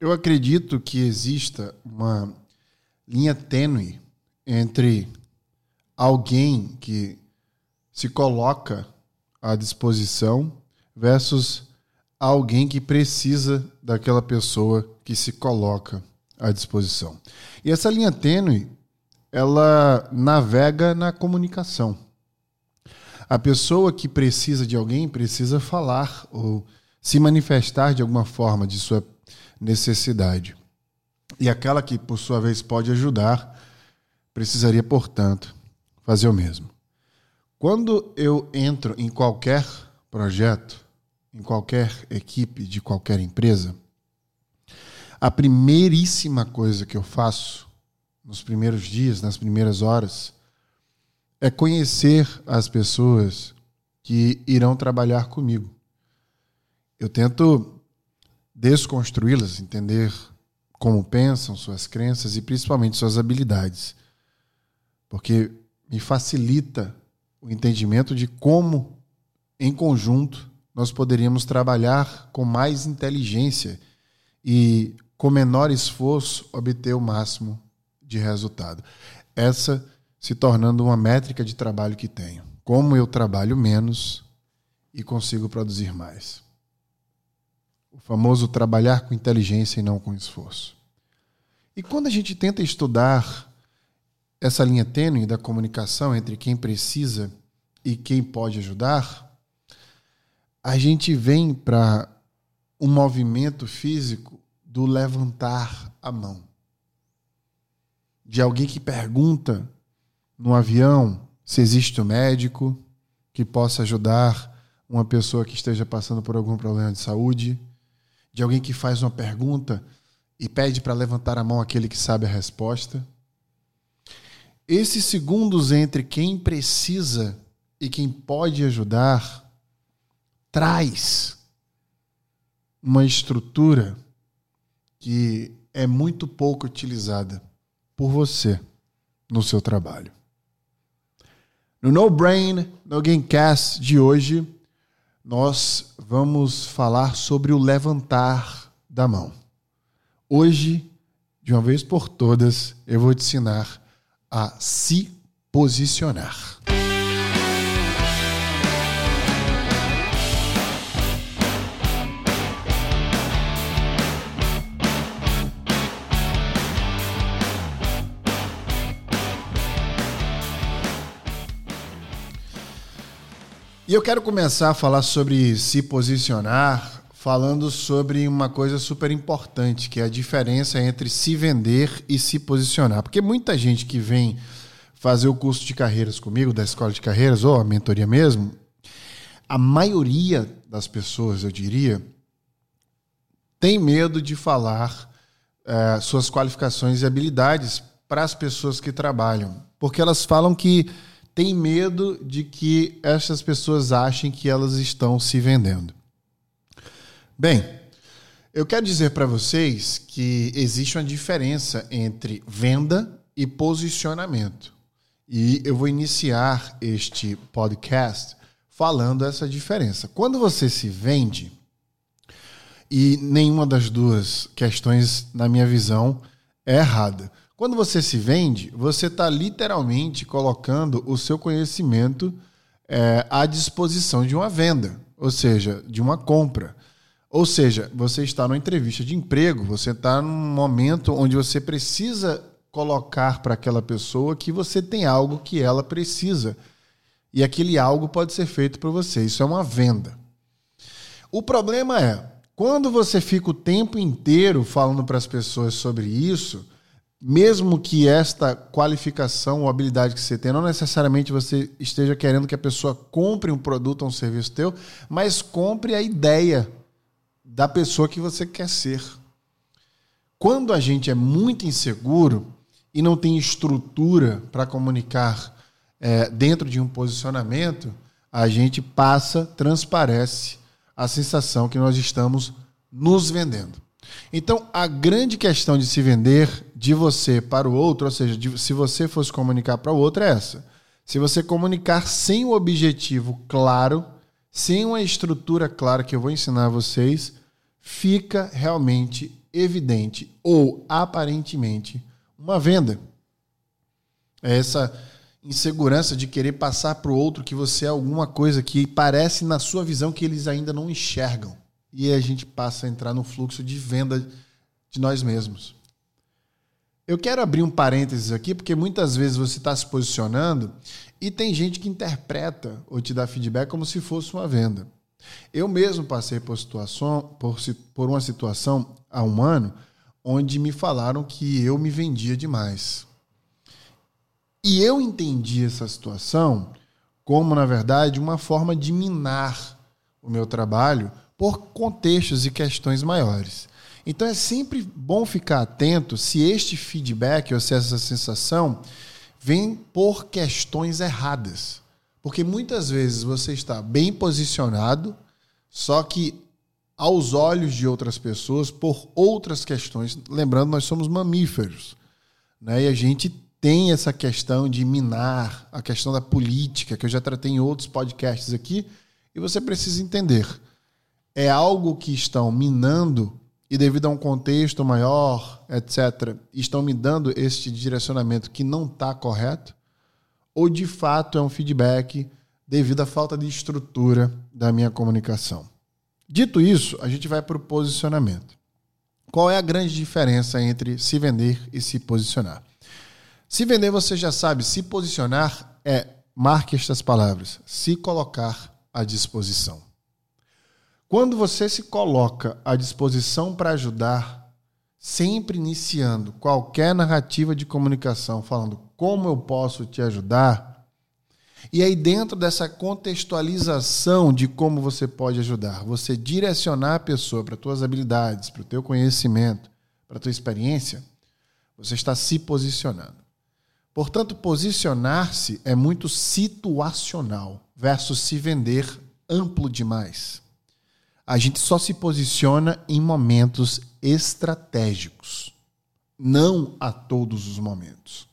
Eu acredito que exista uma linha tênue entre alguém que se coloca à disposição versus alguém que precisa daquela pessoa que se coloca à disposição. E essa linha tênue, ela navega na comunicação. A pessoa que precisa de alguém precisa falar ou se manifestar de alguma forma de sua necessidade. E aquela que, por sua vez, pode ajudar, precisaria, portanto, fazer o mesmo. Quando eu entro em qualquer projeto, em qualquer equipe de qualquer empresa, a primeiríssima coisa que eu faço nos primeiros dias, nas primeiras horas, é conhecer as pessoas que irão trabalhar comigo. Eu tento desconstruí-las, entender como pensam, suas crenças e principalmente suas habilidades. Porque me facilita o entendimento de como, em conjunto, nós poderíamos trabalhar com mais inteligência e, com menor esforço, obter o máximo de resultado. Essa se tornando uma métrica de trabalho que tenho. Como eu trabalho menos e consigo produzir mais. O famoso trabalhar com inteligência e não com esforço. E quando a gente tenta estudar essa linha tênue da comunicação entre quem precisa e quem pode ajudar, a gente vem para um movimento físico do levantar a mão. De alguém que pergunta no avião se existe um médico que possa ajudar uma pessoa que esteja passando por algum problema de saúde de alguém que faz uma pergunta e pede para levantar a mão aquele que sabe a resposta. Esses segundos entre quem precisa e quem pode ajudar traz uma estrutura que é muito pouco utilizada por você no seu trabalho. No No Brain, no Gamecast de hoje, nós vamos falar sobre o levantar da mão. Hoje, de uma vez por todas, eu vou te ensinar a se posicionar. E eu quero começar a falar sobre se posicionar, falando sobre uma coisa super importante, que é a diferença entre se vender e se posicionar. Porque muita gente que vem fazer o curso de carreiras comigo, da escola de carreiras, ou a mentoria mesmo, a maioria das pessoas, eu diria, tem medo de falar é, suas qualificações e habilidades para as pessoas que trabalham. Porque elas falam que tem medo de que essas pessoas achem que elas estão se vendendo. Bem, eu quero dizer para vocês que existe uma diferença entre venda e posicionamento. E eu vou iniciar este podcast falando essa diferença. Quando você se vende, e nenhuma das duas questões, na minha visão, é errada. Quando você se vende, você está literalmente colocando o seu conhecimento é, à disposição de uma venda, ou seja, de uma compra. Ou seja, você está numa entrevista de emprego, você está num momento onde você precisa colocar para aquela pessoa que você tem algo que ela precisa. E aquele algo pode ser feito para você. Isso é uma venda. O problema é, quando você fica o tempo inteiro falando para as pessoas sobre isso, mesmo que esta qualificação ou habilidade que você tem, não necessariamente você esteja querendo que a pessoa compre um produto ou um serviço teu, mas compre a ideia da pessoa que você quer ser. Quando a gente é muito inseguro e não tem estrutura para comunicar é, dentro de um posicionamento, a gente passa, transparece a sensação que nós estamos nos vendendo. Então, a grande questão de se vender de você para o outro, ou seja, de, se você fosse comunicar para o outro, é essa. Se você comunicar sem o objetivo claro, sem uma estrutura clara que eu vou ensinar a vocês, fica realmente evidente ou aparentemente uma venda. É essa insegurança de querer passar para o outro que você é alguma coisa que parece na sua visão que eles ainda não enxergam. E a gente passa a entrar no fluxo de venda de nós mesmos. Eu quero abrir um parênteses aqui, porque muitas vezes você está se posicionando e tem gente que interpreta ou te dá feedback como se fosse uma venda. Eu mesmo passei por, situação, por, por uma situação há um ano onde me falaram que eu me vendia demais. E eu entendi essa situação como, na verdade, uma forma de minar o meu trabalho por contextos e questões maiores. Então é sempre bom ficar atento se este feedback ou se essa sensação vem por questões erradas. Porque muitas vezes você está bem posicionado, só que aos olhos de outras pessoas, por outras questões, lembrando, nós somos mamíferos, né? E a gente tem essa questão de minar, a questão da política, que eu já tratei em outros podcasts aqui, e você precisa entender. É algo que estão minando e devido a um contexto maior, etc., estão me dando este direcionamento que não está correto? Ou de fato é um feedback devido à falta de estrutura da minha comunicação? Dito isso, a gente vai para o posicionamento. Qual é a grande diferença entre se vender e se posicionar? Se vender, você já sabe, se posicionar é, marque estas palavras, se colocar à disposição. Quando você se coloca à disposição para ajudar, sempre iniciando qualquer narrativa de comunicação, falando como eu posso te ajudar, e aí dentro dessa contextualização de como você pode ajudar, você direcionar a pessoa para as tuas habilidades, para o teu conhecimento, para a tua experiência, você está se posicionando. Portanto, posicionar-se é muito situacional versus se vender amplo demais. A gente só se posiciona em momentos estratégicos, não a todos os momentos.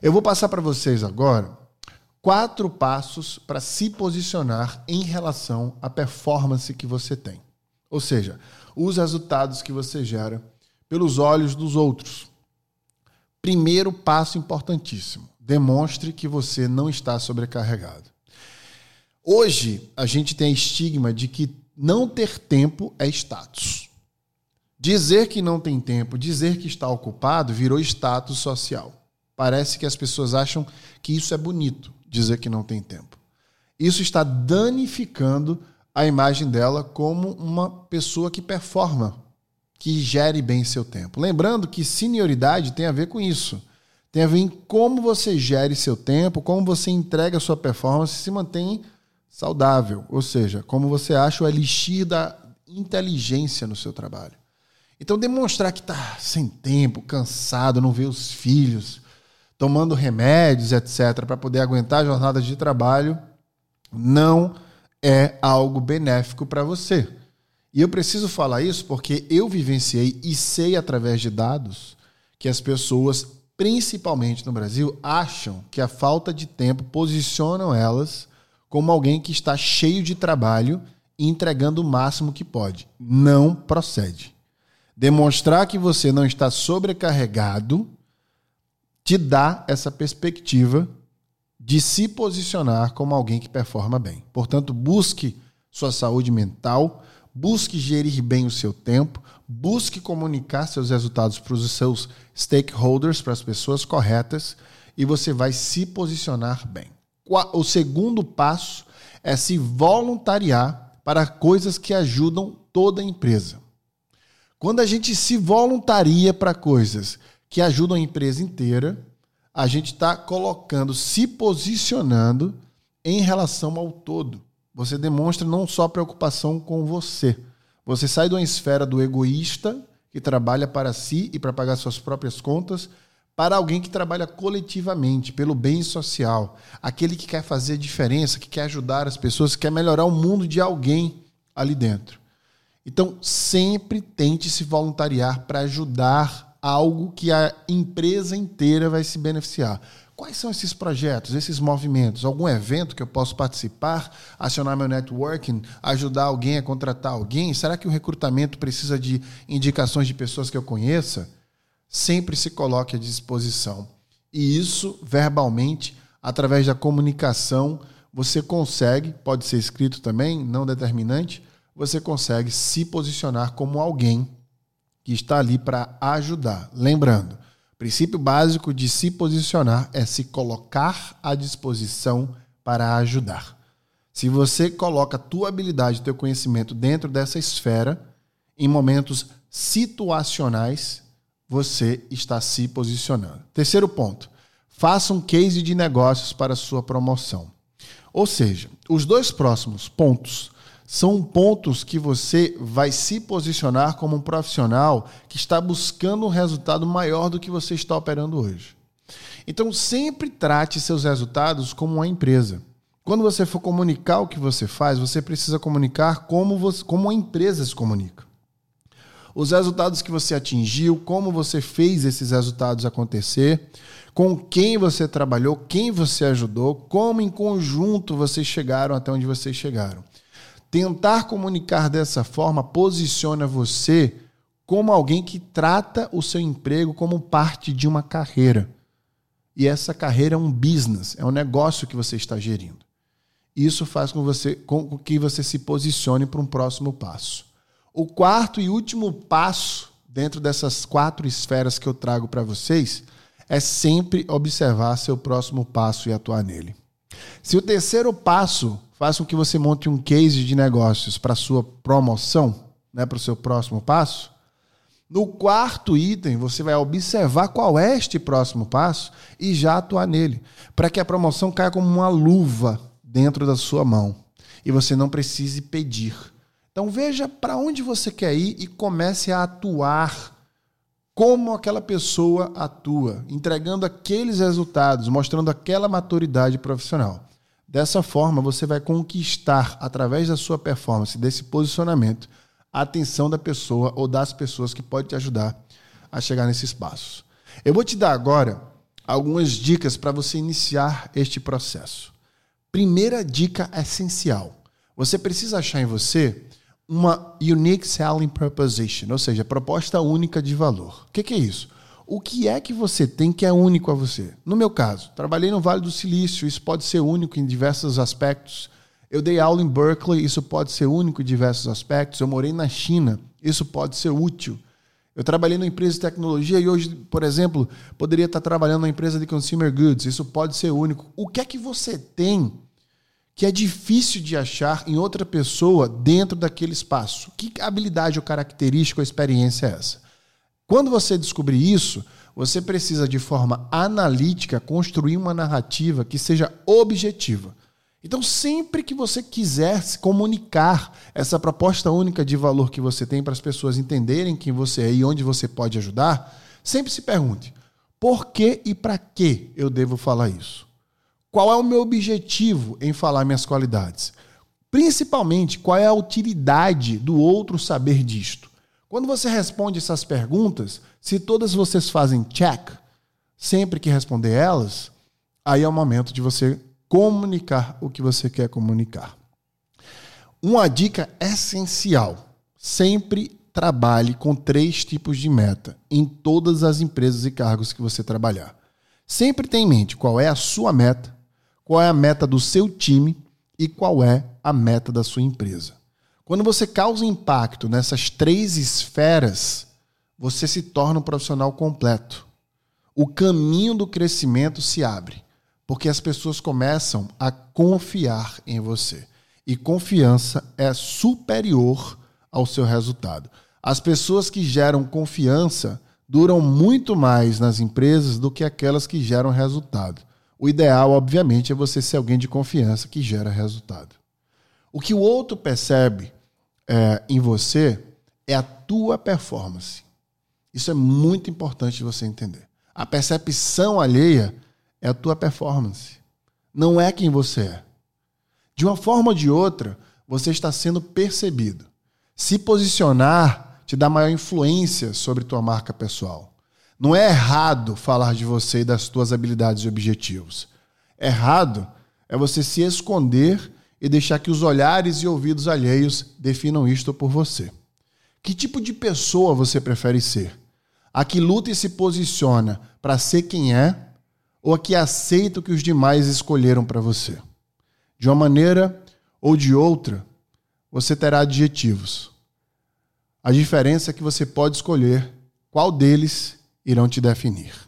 Eu vou passar para vocês agora quatro passos para se posicionar em relação à performance que você tem. Ou seja, os resultados que você gera pelos olhos dos outros. Primeiro passo importantíssimo: demonstre que você não está sobrecarregado. Hoje, a gente tem estigma de que não ter tempo é status. Dizer que não tem tempo, dizer que está ocupado, virou status social. Parece que as pessoas acham que isso é bonito, dizer que não tem tempo. Isso está danificando a imagem dela como uma pessoa que performa, que gere bem seu tempo. Lembrando que senioridade tem a ver com isso. Tem a ver em como você gere seu tempo, como você entrega sua performance e se mantém saudável. Ou seja, como você acha o elixir da inteligência no seu trabalho. Então, demonstrar que está sem tempo, cansado, não vê os filhos, tomando remédios, etc., para poder aguentar a jornada de trabalho, não é algo benéfico para você. E eu preciso falar isso porque eu vivenciei e sei através de dados que as pessoas, principalmente no Brasil, acham que a falta de tempo posicionam elas como alguém que está cheio de trabalho e entregando o máximo que pode. Não procede. Demonstrar que você não está sobrecarregado te dá essa perspectiva de se posicionar como alguém que performa bem. Portanto, busque sua saúde mental, busque gerir bem o seu tempo, busque comunicar seus resultados para os seus stakeholders, para as pessoas corretas, e você vai se posicionar bem. O segundo passo é se voluntariar para coisas que ajudam toda a empresa. Quando a gente se voluntaria para coisas que ajudam a empresa inteira, a gente está colocando, se posicionando em relação ao todo. Você demonstra não só preocupação com você. Você sai de uma esfera do egoísta, que trabalha para si e para pagar suas próprias contas, para alguém que trabalha coletivamente, pelo bem social. Aquele que quer fazer diferença, que quer ajudar as pessoas, que quer melhorar o mundo de alguém ali dentro. Então, sempre tente se voluntariar para ajudar algo que a empresa inteira vai se beneficiar. Quais são esses projetos, esses movimentos? Algum evento que eu posso participar, acionar meu networking, ajudar alguém a contratar alguém? Será que o recrutamento precisa de indicações de pessoas que eu conheça? Sempre se coloque à disposição. E isso, verbalmente, através da comunicação, você consegue, pode ser escrito também, não determinante, você consegue se posicionar como alguém que está ali para ajudar. Lembrando, o princípio básico de se posicionar é se colocar à disposição para ajudar. Se você coloca a tua habilidade, teu conhecimento dentro dessa esfera, em momentos situacionais, você está se posicionando. Terceiro ponto, faça um case de negócios para sua promoção. Ou seja, os dois próximos pontos são pontos que você vai se posicionar como um profissional que está buscando um resultado maior do que você está operando hoje. Então, sempre trate seus resultados como uma empresa. Quando você for comunicar o que você faz, você precisa comunicar como, você, como a empresa se comunica. Os resultados que você atingiu, como você fez esses resultados acontecer, com quem você trabalhou, quem você ajudou, como em conjunto vocês chegaram até onde vocês chegaram. Tentar comunicar dessa forma posiciona você como alguém que trata o seu emprego como parte de uma carreira. E essa carreira é um business, é um negócio que você está gerindo. Isso faz com, você, com que você se posicione para um próximo passo. O quarto e último passo dentro dessas quatro esferas que eu trago para vocês é sempre observar seu próximo passo e atuar nele. Se o terceiro passo faz com que você monte um case de negócios para sua promoção, né, para o seu próximo passo, no quarto item você vai observar qual é este próximo passo e já atuar nele, para que a promoção caia como uma luva dentro da sua mão e você não precise pedir. Então veja para onde você quer ir e comece a atuar como aquela pessoa atua, entregando aqueles resultados, mostrando aquela maturidade profissional. Dessa forma, você vai conquistar, através da sua performance, desse posicionamento, a atenção da pessoa ou das pessoas que pode te ajudar a chegar nesses passos. Eu vou te dar agora algumas dicas para você iniciar este processo. Primeira dica essencial: você precisa achar em você uma Unique Selling Proposition, ou seja, proposta única de valor. O que, que é isso? O que é que você tem que é único a você? No meu caso, trabalhei no Vale do Silício, isso pode ser único em diversos aspectos. Eu dei aula em Berkeley, isso pode ser único em diversos aspectos. Eu morei na China, isso pode ser útil. Eu trabalhei numa empresa de tecnologia e hoje, por exemplo, poderia estar trabalhando numa empresa de consumer goods, isso pode ser único. O que é que você tem que é difícil de achar em outra pessoa dentro daquele espaço. Que habilidade ou característica ou experiência é essa? Quando você descobrir isso, você precisa, de forma analítica, construir uma narrativa que seja objetiva. Então, sempre que você quiser se comunicar essa proposta única de valor que você tem para as pessoas entenderem quem você é e onde você pode ajudar, sempre se pergunte: por que e para que eu devo falar isso? Qual é o meu objetivo em falar minhas qualidades? Principalmente, qual é a utilidade do outro saber disto? Quando você responde essas perguntas, se todas vocês fazem check, sempre que responder elas, aí é o momento de você comunicar o que você quer comunicar. Uma dica essencial: sempre trabalhe com três tipos de meta em todas as empresas e cargos que você trabalhar. Sempre tenha em mente qual é a sua meta, qual é a meta do seu time e qual é a meta da sua empresa. Quando você causa impacto nessas três esferas, você se torna um profissional completo. O caminho do crescimento se abre, porque as pessoas começam a confiar em você. E confiança é superior ao seu resultado. As pessoas que geram confiança duram muito mais nas empresas do que aquelas que geram resultado. O ideal, obviamente, é você ser alguém de confiança que gera resultado. O que o outro percebe é, em você é a tua performance. Isso é muito importante você entender. A percepção alheia é a tua performance. Não é quem você é. De uma forma ou de outra, você está sendo percebido. Se posicionar te dá maior influência sobre tua marca pessoal. Não é errado falar de você e das suas habilidades e objetivos. Errado é você se esconder e deixar que os olhares e ouvidos alheios definam isto por você. Que tipo de pessoa você prefere ser? A que luta e se posiciona para ser quem é ou a que aceita o que os demais escolheram para você? De uma maneira ou de outra, você terá adjetivos. A diferença é que você pode escolher qual deles irão te definir.